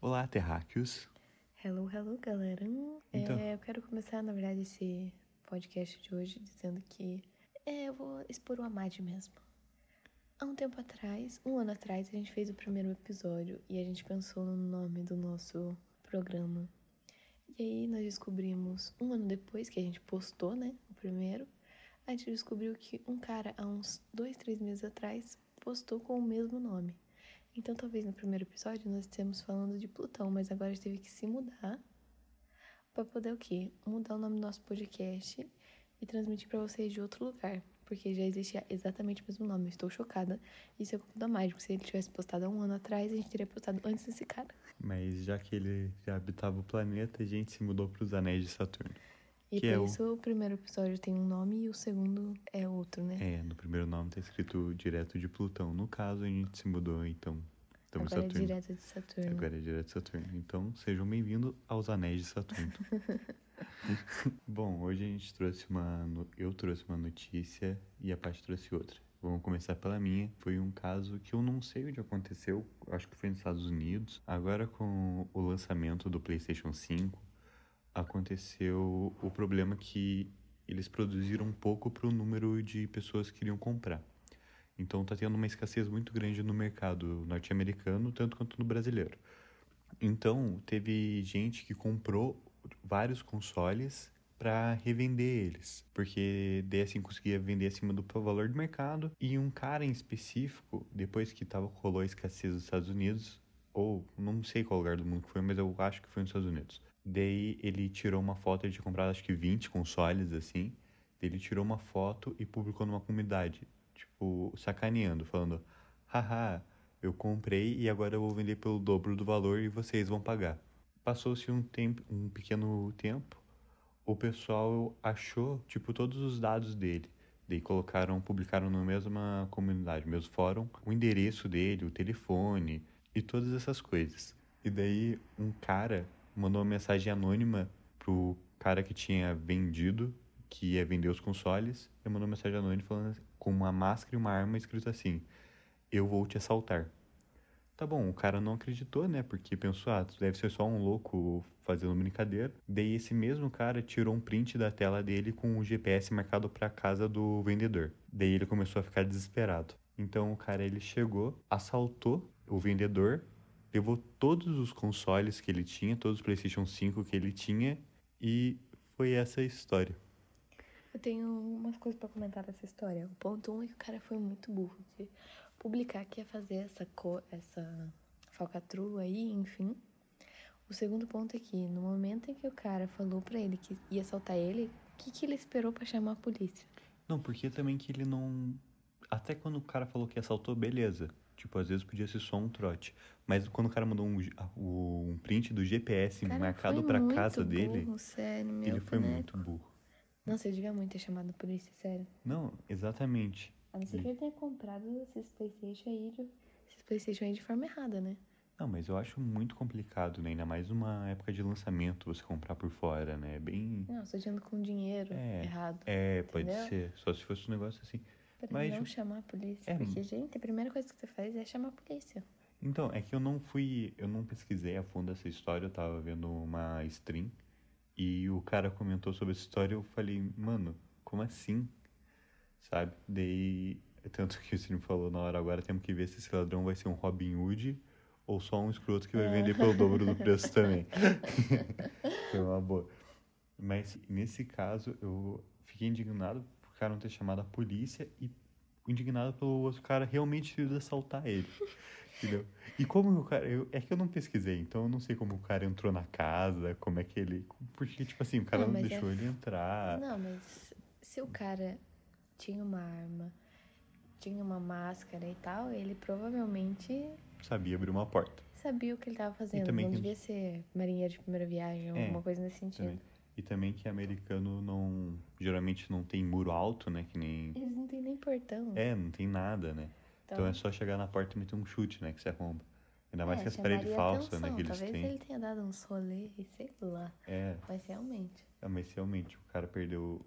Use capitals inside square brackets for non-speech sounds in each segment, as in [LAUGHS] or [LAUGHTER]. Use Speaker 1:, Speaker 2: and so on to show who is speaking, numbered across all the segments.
Speaker 1: Olá, terráqueos.
Speaker 2: Hello, hello, galera.
Speaker 1: Então.
Speaker 2: É, eu quero começar, na verdade, esse podcast de hoje dizendo que é, eu vou expor o Amad mesmo. Há um tempo atrás, um ano atrás, a gente fez o primeiro episódio e a gente pensou no nome do nosso programa. E aí nós descobrimos, um ano depois que a gente postou, né, o primeiro, a gente descobriu que um cara, há uns dois, três meses atrás, postou com o mesmo nome. Então, talvez no primeiro episódio nós estejamos falando de Plutão, mas agora teve que se mudar para poder o quê? Mudar o nome do nosso podcast e transmitir para vocês de outro lugar, porque já existia exatamente o mesmo nome. Eu estou chocada. Isso é culpa da Mágico. Se ele tivesse postado há um ano atrás, a gente teria postado antes desse cara.
Speaker 1: Mas já que ele já habitava o planeta, a gente se mudou para os Anéis de Saturno.
Speaker 2: E
Speaker 1: Que
Speaker 2: por
Speaker 1: é o-
Speaker 2: isso o primeiro episódio tem um nome e o segundo é outro, né?
Speaker 1: É, no primeiro nome tá escrito direto de Plutão. No caso, a gente se mudou, então. Estamos
Speaker 2: Agora é
Speaker 1: Saturno.
Speaker 2: direto de Saturno.
Speaker 1: Agora é direto de Saturno. Então, sejam bem-vindos aos Anéis de Saturno. [LAUGHS] Bom, hoje a gente trouxe uma. no- Eu trouxe uma notícia e a Paty trouxe outra. Vamos começar pela minha. Foi um caso que eu não sei onde aconteceu, acho que foi nos Estados Unidos. Agora, com o lançamento do PlayStation 5, aconteceu o problema que eles produziram pouco para o número de pessoas que queriam comprar. Então tá tendo uma escassez muito grande no mercado norte-americano, tanto quanto no brasileiro. Então, teve gente que comprou vários consoles para revender eles, porque daí assim conseguia vender acima do valor do mercado. E um cara em específico, depois que tava rolou a escassez dos Estados Unidos, ou não sei qual lugar do mundo que foi, mas eu acho que foi nos Estados Unidos. Daí ele tirou uma foto, ele tinha comprado acho que 20 consoles assim. Daí ele tirou uma foto e publicou numa comunidade, tipo, sacaneando, falando: haha, eu comprei e agora eu vou vender pelo dobro do valor e vocês vão pagar. Passou-se um tempo, um pequeno tempo, o pessoal achou, tipo, todos os dados dele. Daí colocaram, publicaram na mesma comunidade, mesmo fórum, o endereço dele, o telefone e todas essas coisas. E daí um cara mandou uma mensagem anônima pro cara que tinha vendido, que ia vender os consoles, e mandou uma mensagem anônima falando assim, com uma máscara e uma arma escrito assim: Eu vou te assaltar. Tá bom, o cara não acreditou, né? Porque pensou, ah, deve ser só um louco fazendo brincadeira. Daí esse mesmo cara tirou um print da tela dele com o GPS marcado pra casa do vendedor. Daí ele começou a ficar desesperado. Então o cara ele chegou, assaltou o vendedor, levou todos os consoles que ele tinha, todos os PlayStation 5 que ele tinha e foi essa a história.
Speaker 2: Eu tenho umas coisas pra comentar dessa história. O ponto um é que o cara foi muito burro de publicar que ia fazer essa cor, essa falcatrua aí, enfim. O segundo ponto é que no momento em que o cara falou pra ele que ia assaltar ele, o que, que ele esperou pra chamar a polícia?
Speaker 1: Não, porque também que ele não. Até quando o cara falou que assaltou, beleza. Tipo, às vezes podia ser só um trote. Mas quando o cara mandou um, um print do GPS
Speaker 2: cara
Speaker 1: marcado pra casa dele,
Speaker 2: burro, sério, meu
Speaker 1: ele foi
Speaker 2: boneco.
Speaker 1: muito burro.
Speaker 2: Nossa, eu devia muito ter chamado a polícia, sério.
Speaker 1: Não, exatamente.
Speaker 2: A não ser que ele tenha comprado esses Playstation aí de, esses Playstation aí de forma errada, né?
Speaker 1: Não, mas eu acho muito complicado, né? Ainda mais numa época de lançamento você comprar por fora, né? É bem.
Speaker 2: Não, você dizendo com dinheiro
Speaker 1: É,
Speaker 2: errado.
Speaker 1: É, pode
Speaker 2: Entendeu?
Speaker 1: ser. Só se fosse um negócio assim.
Speaker 2: Pra
Speaker 1: Mas
Speaker 2: não chamar a polícia.
Speaker 1: É,
Speaker 2: Porque, gente, a primeira coisa que você faz é chamar a polícia.
Speaker 1: Então, é que eu não fui. Eu não pesquisei a fundo essa história, eu tava vendo uma stream. E o cara comentou sobre essa história eu falei, mano, como assim? Sabe? Daí. Tanto que o Cine falou na hora agora, temos que ver se esse ladrão vai ser um Robin Hood ou só um escroto que vai vender pelo dobro do preço também. [LAUGHS] Foi uma boa. Mas nesse caso, eu fiquei indignado não ter chamado a polícia e indignado pelo outro cara realmente ter ido assaltar ele. [LAUGHS] Entendeu? E como o cara. Eu, é que eu não pesquisei, então eu não sei como o cara entrou na casa, como é que ele. Porque, tipo assim, o cara
Speaker 2: Não,
Speaker 1: não, deixou
Speaker 2: é-
Speaker 1: ele entrar.
Speaker 2: Não, mas se o cara tinha uma arma, tinha uma máscara e tal, ele provavelmente
Speaker 1: Sabia abrir uma porta.
Speaker 2: sabia o que ele tava fazendo.
Speaker 1: também
Speaker 2: Não devia ser marinheiro de primeira viagem ou
Speaker 1: É,
Speaker 2: alguma coisa nesse sentido.
Speaker 1: Também. E também que americano não. Geralmente não tem muro alto, né? Que nem.
Speaker 2: Eles não têm nem portão.
Speaker 1: É, não tem nada, né? Então,
Speaker 2: Então-
Speaker 1: é só chegar na porta e meter um chute, né? Que você arromba. Ainda mais
Speaker 2: É,
Speaker 1: que as paredes falsas, né? Que eles
Speaker 2: Talvez
Speaker 1: têm.
Speaker 2: ele tenha dado uns rolês, sei lá.
Speaker 1: É,
Speaker 2: Mas realmente.
Speaker 1: É, mas realmente, o cara perdeu.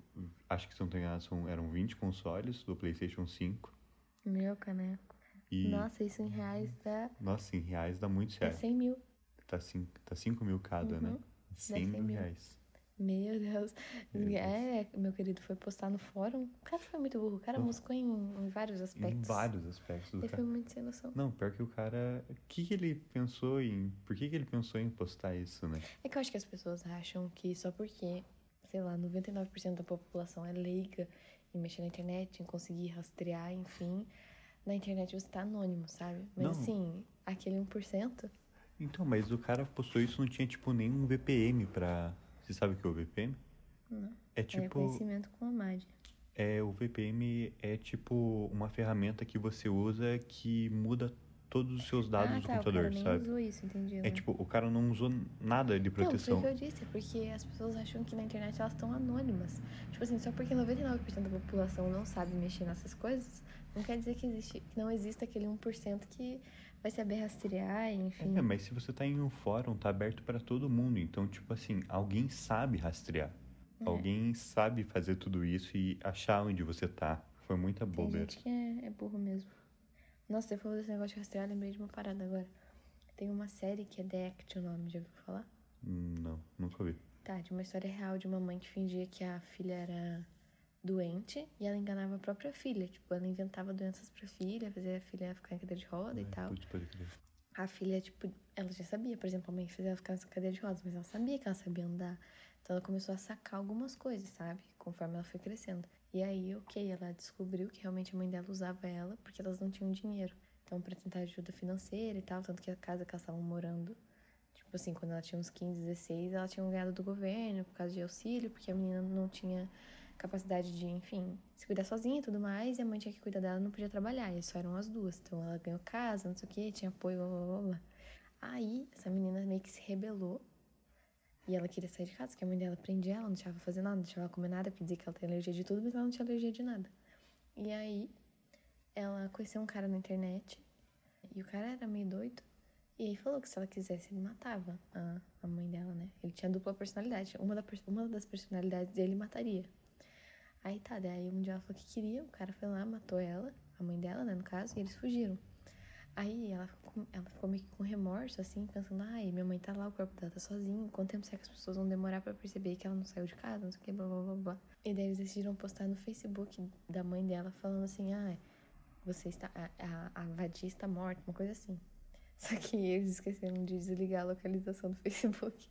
Speaker 1: Acho que se não tô enganado, são, eram 20 consoles do PlayStation 5.
Speaker 2: Meu caneco.
Speaker 1: E.
Speaker 2: Nossa, isso em reais dá.
Speaker 1: Nossa, em reais dá muito
Speaker 2: É
Speaker 1: certo.
Speaker 2: 100 mil.
Speaker 1: Tá 5 tá cinco mil cada, né?
Speaker 2: Uhum.
Speaker 1: 100
Speaker 2: 100
Speaker 1: mil
Speaker 2: mil.
Speaker 1: reais.
Speaker 2: Meu Deus.
Speaker 1: Meu Deus.
Speaker 2: É, meu querido foi postar no fórum. O cara foi muito burro. O cara buscou em, em vários
Speaker 1: Em
Speaker 2: aspectos.
Speaker 1: vários aspectos
Speaker 2: Ele
Speaker 1: cara.
Speaker 2: foi muito sem noção.
Speaker 1: Não, pior que o cara. O que, que ele pensou em. Por que, que ele pensou em postar isso, né?
Speaker 2: É que eu acho que as pessoas acham que só porque, sei lá, 99% da população é leiga em mexer na internet, em conseguir rastrear, enfim, na internet você tá anônimo, sabe? Mas
Speaker 1: Não.
Speaker 2: assim, aquele 1%,
Speaker 1: Então, mas o cara postou isso não tinha, tipo, nenhum VPN pra. Você sabe o que é o VPN?
Speaker 2: não.
Speaker 1: É
Speaker 2: é
Speaker 1: tipo.
Speaker 2: conhecimento com a MAD.
Speaker 1: É, o VPN é tipo uma ferramenta que você usa que muda todos os seus dados
Speaker 2: ah,
Speaker 1: do
Speaker 2: tá,
Speaker 1: computador,
Speaker 2: o cara nem
Speaker 1: sabe?
Speaker 2: usou isso, entendi.
Speaker 1: É
Speaker 2: agora.
Speaker 1: tipo, o cara não usou nada de
Speaker 2: Não, foi
Speaker 1: proteção.
Speaker 2: o que eu disse, é porque as pessoas acham que na internet elas estão anônimas. Tipo assim, só porque 99% da população não sabe mexer nessas coisas, não quer dizer que, existe, que não exista aquele 1% que vai saber rastrear, enfim.
Speaker 1: É, mas se você tá em um fórum, tá aberto pra todo mundo. Então, tipo assim, alguém sabe rastrear.
Speaker 2: É.
Speaker 1: Alguém sabe fazer tudo isso e achar onde você tá. Foi muita
Speaker 2: Tem
Speaker 1: bobeira.
Speaker 2: gente que é, é burro mesmo. Nossa, você falou desse negócio de rastrear, lembrei de uma parada agora. Tem uma série que é The Act, o nome, já ouviu falar?
Speaker 1: Hum, Não, nunca ouvi.
Speaker 2: Tá, de uma história real de uma mãe que fingia que a filha era doente e ela enganava a própria filha. Tipo, ela inventava doenças pra filha, fazia a filha ficar em cadeira de roda e
Speaker 1: Ai,
Speaker 2: tal.
Speaker 1: pode crer.
Speaker 2: A filha, tipo, ela já sabia, por exemplo, a mãe fazia ela ficar nessa cadeira de rodas, mas ela sabia que ela sabia andar. Então ela começou a sacar algumas coisas, sabe? Conforme ela foi crescendo. E aí, ok, ela descobriu que realmente a mãe dela usava ela porque elas não tinham dinheiro. Então, pra tentar ajuda financeira e tal, tanto que a casa que elas estavam morando, tipo assim, quando ela tinha uns 15, 16, ela tinha ganhado do governo por causa de auxílio, porque a menina não tinha capacidade de, enfim, se cuidar sozinha e tudo mais, e a mãe tinha que cuidar dela, não podia trabalhar, e só eram as duas. Então ela ganhou casa, não sei o que, tinha apoio, blá blá blá blá. Aí, essa menina meio que se rebelou, e ela queria sair de casa, porque a mãe dela prendia ela, não deixava fazer nada, não deixava ela comer nada, dizia que ela tem alergia de tudo, mas ela não tinha alergia de nada. E aí, ela conheceu um cara na internet, e o cara era meio doido, e aí falou que se ela quisesse, ele matava a, a mãe dela, né? Ele tinha dupla personalidade, uma, da, uma das personalidades dele mataria. Aí tá, daí um dia ela falou que queria, o cara foi lá, matou ela, a mãe dela, né, no caso, e eles fugiram. Aí ela ficou, ela ficou meio que com remorso, assim, pensando, ai, minha mãe tá lá, o corpo dela tá sozinho, quanto tempo será que as pessoas vão demorar pra perceber que ela não saiu de casa, não sei o que, blá blá blá blá. E daí eles decidiram postar no Facebook da mãe dela, falando assim, ah, você está, a, a, a vadia está morta, uma coisa assim. [LAUGHS] Só que eles esqueceram de desligar a localização do [LAUGHS] Facebook.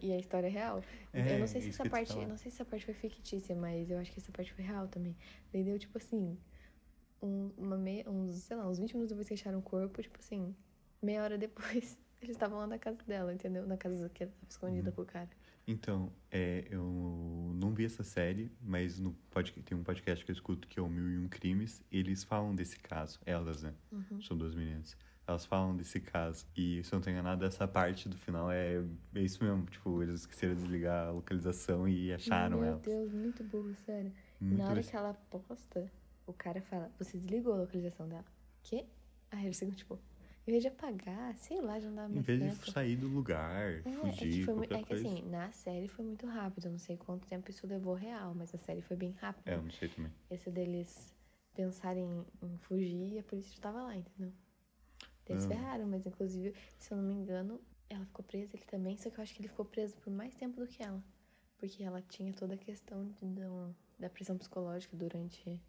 Speaker 2: E a história é real.
Speaker 1: É,
Speaker 2: eu não sei se
Speaker 1: isso
Speaker 2: essa parte, eu não sei se essa parte foi fictícia, mas eu acho que essa parte foi real também. Daí deu tipo assim, um, uma meia, uns, sei lá, uns 20 minutos depois que acharam o corpo, tipo assim, meia hora depois, eles estavam lá na casa dela, entendeu? Na casa que ela tava escondida
Speaker 1: Uhum.
Speaker 2: com o cara.
Speaker 1: Então, é, eu não vi essa série, mas no pod, tem um podcast que eu escuto que é o Mil e Um Crimes. Eles falam desse caso, elas, né?
Speaker 2: Uhum.
Speaker 1: São duas meninas. Elas falam desse caso. E se eu não tô enganado, essa parte do final é, é isso mesmo. Tipo, eles esqueceram de desligar a localização e acharam
Speaker 2: Meu
Speaker 1: elas.
Speaker 2: Deus, muito burro, sério.
Speaker 1: Muito
Speaker 2: Na hora que ela posta, o cara fala, você desligou a localização dela. Quê? Aí eles ficam tipo, em vez de apagar, sei lá, já não dava
Speaker 1: Em
Speaker 2: mais
Speaker 1: vez
Speaker 2: tempo.
Speaker 1: de sair do lugar,
Speaker 2: É, é que,
Speaker 1: fugir,
Speaker 2: foi,
Speaker 1: qualquer
Speaker 2: é que assim, na série foi muito rápido, eu não sei quanto tempo isso levou real, mas a série foi bem rápido.
Speaker 1: É, eu não sei também.
Speaker 2: Esse deles pensarem em fugir e a polícia já tava lá, entendeu? Eles
Speaker 1: Ah.
Speaker 2: ferraram, mas inclusive, se eu não me engano, ela ficou presa, ele também, só que eu acho que ele ficou preso por mais tempo do que ela. Porque ela tinha toda a questão de, da, da pressão psicológica durante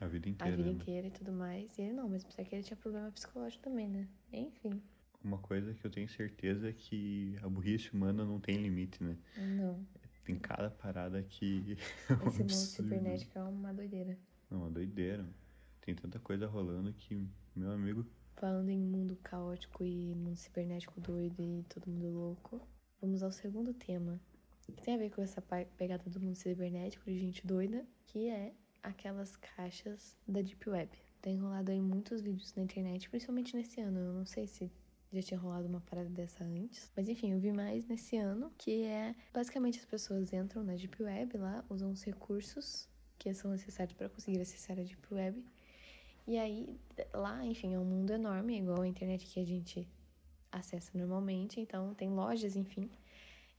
Speaker 1: A vida
Speaker 2: a
Speaker 1: inteira.
Speaker 2: vida
Speaker 1: né?
Speaker 2: inteira e tudo mais. E ele não, mas apesar que ele tinha problema psicológico também, né? Enfim,
Speaker 1: Uma coisa que eu tenho certeza é que a burrice humana não tem limite, né?
Speaker 2: não.
Speaker 1: Tem cada parada que. [LAUGHS] é
Speaker 2: Esse mundo cibernético é uma doideira.
Speaker 1: Não, uma doideira. Tem tanta coisa rolando que, meu amigo.
Speaker 2: Falando em mundo caótico e mundo cibernético doido e todo mundo louco, vamos ao segundo tema, que tem a ver com essa pegada do mundo cibernético, de gente doida, que é aquelas caixas da Deep Web. Tem rolado aí muitos vídeos na internet, principalmente nesse ano. Eu não sei se já tinha rolado uma parada dessa antes. Mas enfim, eu vi mais nesse ano, que é basicamente as pessoas entram na Deep Web lá, usam os recursos que são necessários para conseguir acessar a Deep Web. E aí, lá, enfim, é um mundo enorme, igual a internet que a gente acessa normalmente. Então, tem lojas, enfim,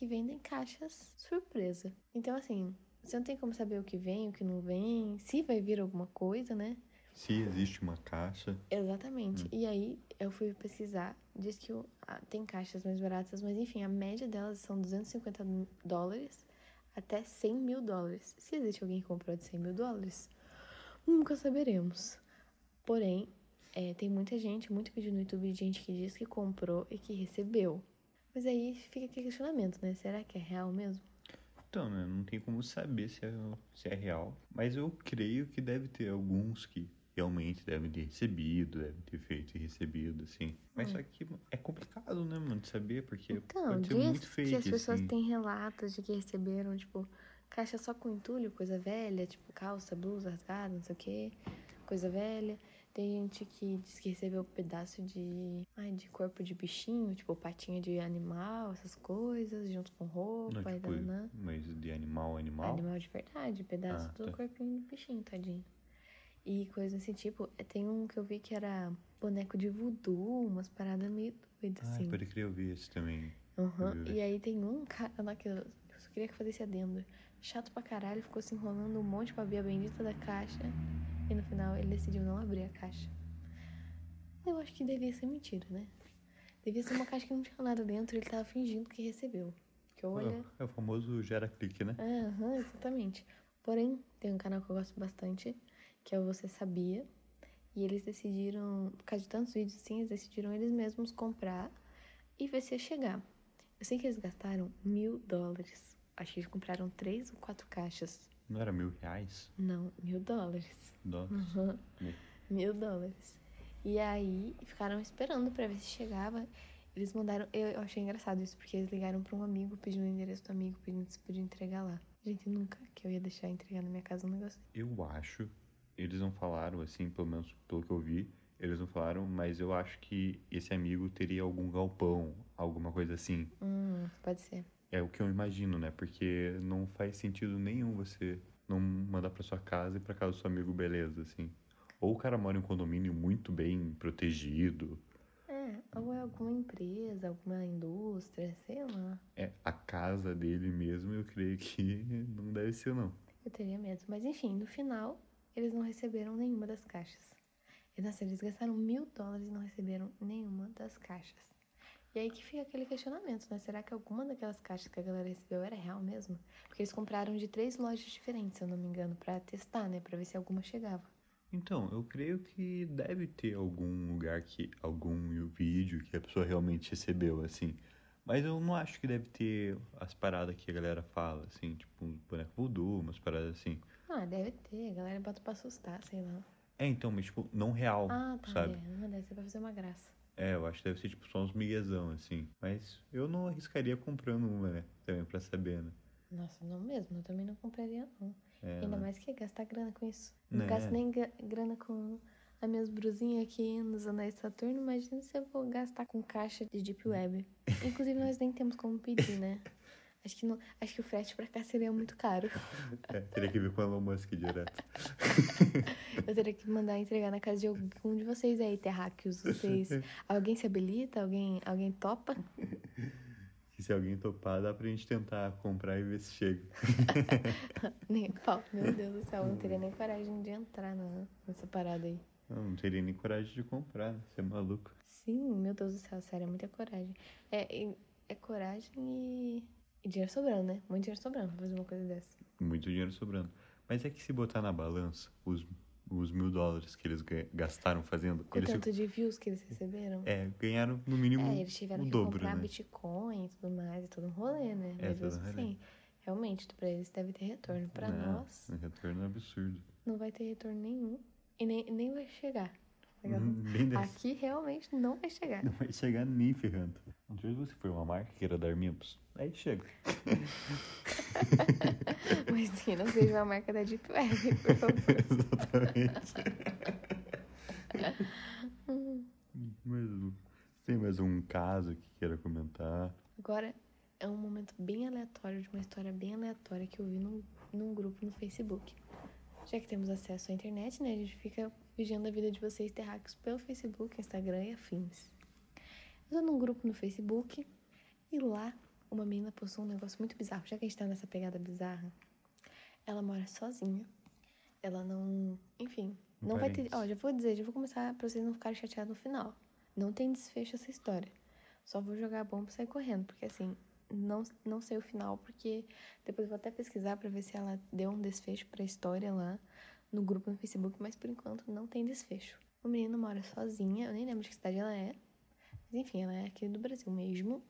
Speaker 2: e vendem caixas surpresa. Então, assim, você não tem como saber o que vem, o que não vem, se vai vir alguma coisa, né?
Speaker 1: Se existe uma caixa.
Speaker 2: Exatamente. E aí eu fui pesquisar, diz que tem caixas mais baratas, mas enfim, a média delas são 250 dólares até 100 mil dólares. Se existe alguém que comprou de 100 mil dólares, nunca saberemos. Porém, é, tem muita gente, muito vídeo no YouTube de gente que diz que comprou e que recebeu. Mas aí fica aquele questionamento, né? Será que é real mesmo?
Speaker 1: Então, né? Não tem como saber se é, se é real. Mas eu creio que deve ter alguns que realmente devem ter recebido, devem ter feito e recebido, assim. Mas só que é complicado, né, mano, de saber, porque
Speaker 2: Hum. Então,
Speaker 1: pode ser muito fake,
Speaker 2: que as pessoas
Speaker 1: assim.
Speaker 2: têm relatos de que receberam, tipo, caixa só com entulho, coisa velha, tipo, calça, blusa rasgada, não sei o quê, coisa velha. Tem gente que diz que recebeu pedaço de, ai, de corpo de bichinho, tipo, patinha de animal, essas coisas, junto com roupa
Speaker 1: Não,
Speaker 2: e
Speaker 1: tipo,
Speaker 2: dananã.
Speaker 1: mas de animal animal.
Speaker 2: Animal de verdade, pedaço
Speaker 1: Ah,
Speaker 2: do
Speaker 1: tá.
Speaker 2: corpinho do bichinho, tadinho. E coisa assim, tipo, tem um que eu vi que era boneco de voodoo, umas paradas meio doidas,
Speaker 1: Ah,
Speaker 2: assim.
Speaker 1: pode crer, eu vi esse também. Eu vi.
Speaker 2: E aí tem um cara lá que eu eu só queria fazer esse adendo. Chato pra caralho, ficou se enrolando um monte pra abrir a bendita da caixa. E no final ele decidiu não abrir a caixa. Eu acho que devia ser mentira, né? Devia ser uma caixa que não tinha nada dentro e ele tava fingindo que recebeu. Que olha.
Speaker 1: É o famoso gera clique, né?
Speaker 2: Aham, exatamente. Porém, tem um canal que eu gosto bastante, que é o Você Sabia. E eles decidiram, por causa de tantos vídeos assim, eles decidiram eles mesmos comprar e ver se ia chegar. Eu sei que eles gastaram mil dólares. Acho que eles compraram três ou quatro caixas.
Speaker 1: Não era mil reais?
Speaker 2: Não, mil dólares.
Speaker 1: Dólares?
Speaker 2: Uhum.
Speaker 1: Mil.
Speaker 2: Mil dólares. E aí ficaram esperando pra ver se chegava. Eles mandaram. Eu, achei engraçado isso, porque eles ligaram pra um amigo, pedindo o endereço do amigo, pedindo se podia entregar lá. Gente, nunca que eu ia deixar entregar na minha casa um negócio.
Speaker 1: Eu acho, eles não falaram, assim, pelo menos pelo que eu vi, eles não falaram, mas eu acho que esse amigo teria algum galpão, alguma coisa assim.
Speaker 2: Hum, pode ser.
Speaker 1: É o que eu imagino, né? Porque não faz sentido nenhum você não mandar pra sua casa e pra casa do seu amigo, beleza, assim. Ou o cara mora em um condomínio muito bem protegido.
Speaker 2: É, ou é alguma empresa, alguma indústria, sei lá.
Speaker 1: É a casa dele mesmo, eu creio que [LAUGHS] não deve ser, não.
Speaker 2: Eu teria medo. Mas enfim, no final, eles não receberam nenhuma das caixas. E, nossa, eles gastaram mil dólares e não receberam nenhuma das caixas. E aí que fica aquele questionamento, né? Será que alguma daquelas caixas que a galera recebeu era real mesmo? Porque eles compraram de três lojas diferentes, se eu não me engano, pra testar, né? Pra ver se alguma chegava.
Speaker 1: Então, eu creio que deve ter algum lugar que. algum vídeo que a pessoa realmente recebeu, assim. Mas eu não acho que deve ter as paradas que a galera fala, assim, tipo, um boneco voodoo, umas paradas assim.
Speaker 2: Ah, deve ter. A galera bota pra assustar, sei lá.
Speaker 1: É, então, mas tipo, não real,
Speaker 2: Ah, tá.
Speaker 1: sabe?
Speaker 2: É, não deve ser pra fazer uma graça.
Speaker 1: É, eu acho que deve ser tipo só uns miguezão, assim. Mas eu não arriscaria comprando uma, né? Também pra saber, né?
Speaker 2: Nossa, não mesmo. Eu também não compraria, não.
Speaker 1: É,
Speaker 2: Ainda
Speaker 1: né?
Speaker 2: mais que gastar grana com isso. Não
Speaker 1: Né?
Speaker 2: gasto nem gra- grana com as minhas brusinhas aqui nos anéis Saturno. Imagina se eu vou gastar com caixa de Deep Web. [LAUGHS] Inclusive, nós nem temos como pedir, né? [LAUGHS] Acho que, não, acho que o frete pra cá seria muito caro. [LAUGHS]
Speaker 1: É, teria que ver com o Elon Musk direto. [LAUGHS]
Speaker 2: Eu teria que mandar entregar na casa de algum de vocês aí, terráqueos. Vocês. [LAUGHS] Alguém se habilita? Alguém, alguém topa?
Speaker 1: Que se alguém topar, dá pra gente tentar comprar e ver se chega.
Speaker 2: Nem pau. Meu Deus do céu, eu não teria nem coragem de entrar na, nessa parada aí.
Speaker 1: Eu não teria nem coragem de comprar, né? Você é maluco.
Speaker 2: Sim, meu Deus do céu, sério, é muita coragem. É, e- é coragem e, e dinheiro sobrando, né? Muito dinheiro sobrando pra fazer uma coisa dessa.
Speaker 1: Muito dinheiro sobrando. Mas é que se botar na balança os, os mil dólares que eles ga- gastaram fazendo,
Speaker 2: Com
Speaker 1: eles
Speaker 2: tanto de views que eles receberam.
Speaker 1: é, ganharam no mínimo
Speaker 2: É, eles tiveram
Speaker 1: o
Speaker 2: que
Speaker 1: dobro,
Speaker 2: comprar
Speaker 1: né?
Speaker 2: Bitcoin e tudo mais, e todo um rolê, né?
Speaker 1: É,
Speaker 2: Mas
Speaker 1: todo um rolê.
Speaker 2: assim, realmente, pra eles deve ter retorno. Pra
Speaker 1: Não,
Speaker 2: nós,
Speaker 1: Um retorno absurdo.
Speaker 2: não vai ter retorno nenhum. E nem, nem vai chegar. Tá ligado?
Speaker 1: Hum, Bem desse.
Speaker 2: Aqui realmente não vai chegar.
Speaker 1: Não vai chegar nem ferrando. Não sei se você foi uma marca que queira dar mimos. Aí chega. [LAUGHS]
Speaker 2: Mas que não seja uma marca da Deep Web, por favor.
Speaker 1: Exatamente. Mas tem mais um caso que queira comentar?
Speaker 2: Agora é um momento bem aleatório de uma história bem aleatória que eu vi num, num grupo no Facebook. Já que temos acesso à internet, né? A gente fica vigiando a vida de vocês terráqueos pelo Facebook, Instagram e afins. Eu tô num grupo no Facebook e lá uma menina postou um negócio muito bizarro. Já que a gente tá nessa pegada bizarra, ela mora sozinha. Ela não. Enfim, Não vai ter. Ó, já vou dizer, já vou começar pra vocês não ficarem chateados no final. Não tem desfecho essa história. Só vou jogar a bomba e sair correndo, porque assim, não, não sei o final, porque depois vou até pesquisar pra ver se ela deu um desfecho pra história lá no grupo no Facebook, mas por enquanto não tem desfecho. O menino mora sozinha, eu nem lembro de que cidade ela é. Mas enfim, ela é aqui do Brasil mesmo.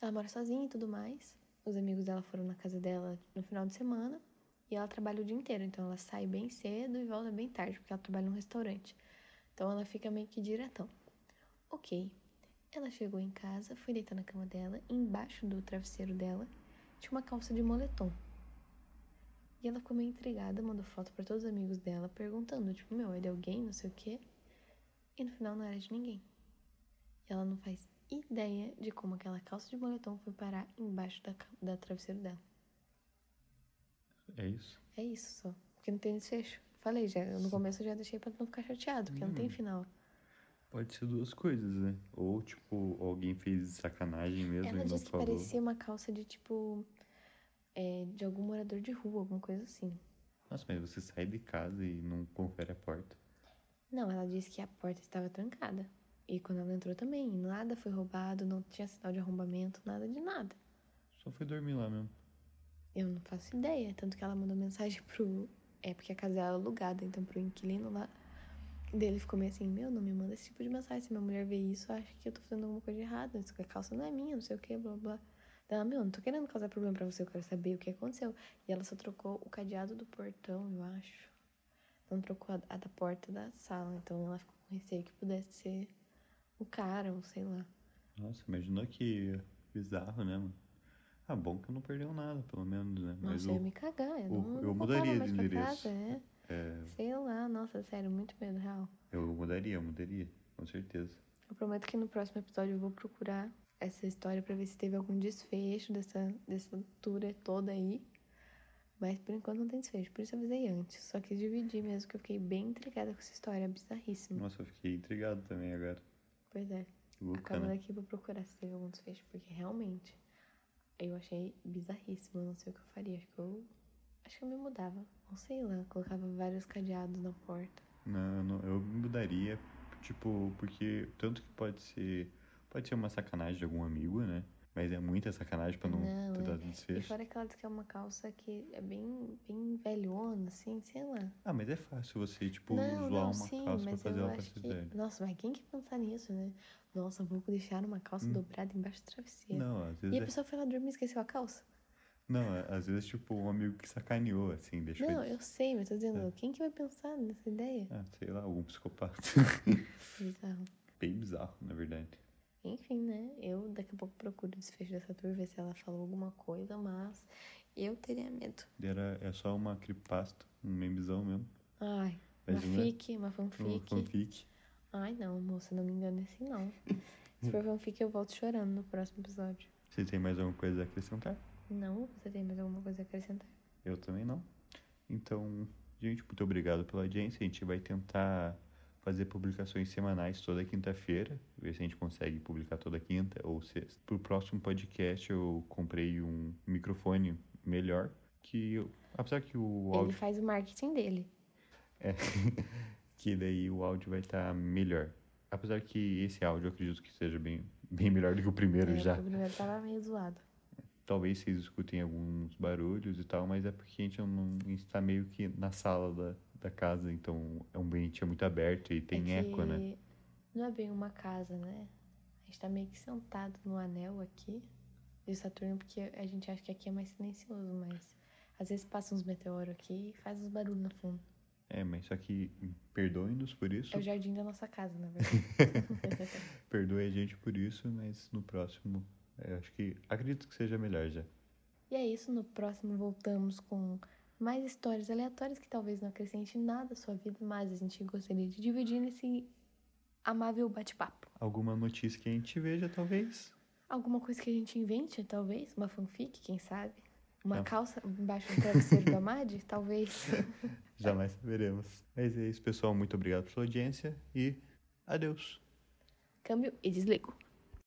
Speaker 2: Ela mora sozinha e tudo mais. Os amigos dela foram na casa dela no final de semana. E ela trabalha o dia inteiro, então ela sai bem cedo e volta bem tarde, porque ela trabalha num restaurante. Então ela fica meio que diretão. Ok. Ela chegou em casa, foi deitar na cama dela, e embaixo do travesseiro dela tinha uma calça de moletom. E ela ficou meio intrigada, mandou foto pra todos os amigos dela, perguntando, tipo, meu, é de alguém, não sei o quê. E no final não era de ninguém. E ela não faz ideia de como aquela calça de moletom foi parar embaixo da, da travesseiro dela.
Speaker 1: É isso?
Speaker 2: É isso só. Porque não tem desfecho. Falei já, no começo eu já deixei pra não ficar chateado, porque não tem
Speaker 1: Hum.
Speaker 2: final.
Speaker 1: Pode ser duas coisas, né? Ou, tipo, alguém fez sacanagem mesmo
Speaker 2: Ela
Speaker 1: e não
Speaker 2: disse que
Speaker 1: falou.
Speaker 2: parecia uma calça de tipo. é, de algum morador de rua, alguma coisa assim.
Speaker 1: Nossa, mas você sai de casa e não confere a porta.
Speaker 2: Não, ela disse que a porta estava trancada. E quando ela entrou também, nada foi roubado, não tinha sinal de arrombamento, nada de nada.
Speaker 1: Só foi dormir lá mesmo.
Speaker 2: Eu não faço ideia. Tanto que ela mandou mensagem pro. É porque a casa era alugada, então pro inquilino lá. E daí ele ficou meio assim: Meu, não me manda esse tipo de mensagem. Se minha mulher ver isso, acha que eu tô fazendo alguma coisa de errada. Isso que a calça não é minha, não sei o que, blá blá. Ela, meu, não tô querendo causar problema pra você, eu quero saber o que aconteceu. E ela só trocou o cadeado do portão, eu acho. Não trocou a, da porta da sala. Então ela ficou com receio que pudesse ser o cara, ou sei lá.
Speaker 1: Nossa, imaginou que bizarro, né, mano? Ah, bom que não perdeu nada, pelo menos, né? Mas
Speaker 2: Nossa, eu
Speaker 1: o,
Speaker 2: ia me cagar. Eu,
Speaker 1: o-
Speaker 2: não,
Speaker 1: eu
Speaker 2: não
Speaker 1: mudaria de endereço.
Speaker 2: casa, é.
Speaker 1: É,
Speaker 2: Sei lá, nossa, sério, muito medo real.
Speaker 1: eu mudaria, eu mudaria, com certeza.
Speaker 2: Eu prometo que no próximo episódio eu vou procurar essa história pra ver se teve algum desfecho dessa, dessa tour toda aí. Mas por enquanto não tem desfecho, por isso eu avisei antes. Só quis dividir mesmo, que eu fiquei bem intrigada com essa história, bizarríssima.
Speaker 1: Nossa, eu fiquei intrigado também agora.
Speaker 2: Pois é, acabando
Speaker 1: né?
Speaker 2: aqui vou procurar se teve algum desfecho, porque realmente eu achei bizarríssimo, eu não sei o que eu faria. Acho que eu. Acho que eu me mudava. Não sei lá, colocava vários cadeados na porta.
Speaker 1: Não, não, eu mudaria, tipo, porque tanto que pode ser. Pode ser uma sacanagem de algum amigo, né? Mas é muita sacanagem pra não,
Speaker 2: Não,
Speaker 1: ter
Speaker 2: é.
Speaker 1: dado
Speaker 2: E
Speaker 1: desfecho.
Speaker 2: fora que ela diz que é uma calça que é bem, bem velhona, assim, sei lá.
Speaker 1: Ah, mas é fácil você, tipo,
Speaker 2: não,
Speaker 1: zoar
Speaker 2: não,
Speaker 1: uma
Speaker 2: sim,
Speaker 1: calça pra fazer ela
Speaker 2: acho
Speaker 1: parecer
Speaker 2: que...
Speaker 1: velha.
Speaker 2: Nossa, mas quem que pensar nisso, né? Nossa, vou deixar uma calça
Speaker 1: Hum.
Speaker 2: dobrada embaixo do travesseiro.
Speaker 1: Não, às
Speaker 2: E
Speaker 1: vezes
Speaker 2: a
Speaker 1: é...
Speaker 2: pessoa foi lá dormir e esqueceu a calça?
Speaker 1: Não, é- às vezes, tipo, um amigo que sacaneou, assim, deixou
Speaker 2: Não,
Speaker 1: ele-
Speaker 2: eu sei, mas tô dizendo,
Speaker 1: É.
Speaker 2: quem que vai pensar nessa ideia?
Speaker 1: Ah, sei lá, algum psicopata. [LAUGHS]
Speaker 2: Bizarro.
Speaker 1: Bem bizarro, na verdade.
Speaker 2: Enfim, né? Eu daqui a pouco procuro o desfecho dessa tour, ver se ela falou alguma coisa, mas eu teria medo.
Speaker 1: Era, é só uma creepypasta, um memezão mesmo.
Speaker 2: Ai, uma
Speaker 1: Imagina.
Speaker 2: fic, uma
Speaker 1: Um
Speaker 2: fanfic.
Speaker 1: fanfic.
Speaker 2: Ai, não, moça, não me engane assim, não. Se for fanfic, eu volto chorando no próximo episódio.
Speaker 1: Você tem mais alguma coisa a acrescentar?
Speaker 2: Não? Você tem mais alguma coisa a acrescentar?
Speaker 1: Eu também não. Então, gente, muito obrigado pela audiência. A gente vai tentar fazer publicações semanais toda quinta-feira, ver se a gente consegue publicar toda quinta ou sexta. Pro próximo podcast eu comprei um microfone melhor, que eu- apesar que o
Speaker 2: Ele
Speaker 1: áudio
Speaker 2: faz o marketing dele. [LAUGHS]
Speaker 1: que daí o áudio vai estar melhor. Apesar que esse áudio eu acredito que seja bem, bem melhor do que o primeiro
Speaker 2: É,
Speaker 1: já.
Speaker 2: O primeiro tava meio zoado.
Speaker 1: Talvez vocês escutem alguns barulhos e tal, mas é porque a gente não a gente tá meio que na sala da, da casa, então é um ambiente muito aberto e tem
Speaker 2: é
Speaker 1: eco, né?
Speaker 2: Não é bem uma casa, né? A gente tá meio que sentado no anel aqui de Saturno, porque a gente acha que aqui é mais silencioso, mas às vezes passa uns meteoros aqui e faz uns barulhos no fundo.
Speaker 1: É, mas só que perdoem-nos por isso.
Speaker 2: É o jardim da nossa casa, na verdade. [LAUGHS]
Speaker 1: Perdoe a gente por isso, mas no próximo, é, acho que acredito que seja melhor já.
Speaker 2: e é isso, no próximo voltamos com mais histórias aleatórias que talvez não acrescente nada à sua vida, mas a gente gostaria de dividir nesse amável bate-papo.
Speaker 1: Alguma notícia que a gente veja, talvez.
Speaker 2: Alguma coisa que a gente invente, talvez. Uma fanfic, quem sabe. Uma
Speaker 1: Não.
Speaker 2: calça embaixo do travesseiro do Amad, [LAUGHS] talvez. [LAUGHS]
Speaker 1: Jamais saberemos. Mas é isso, pessoal. Muito obrigado pela sua audiência e adeus.
Speaker 2: Câmbio e desligo.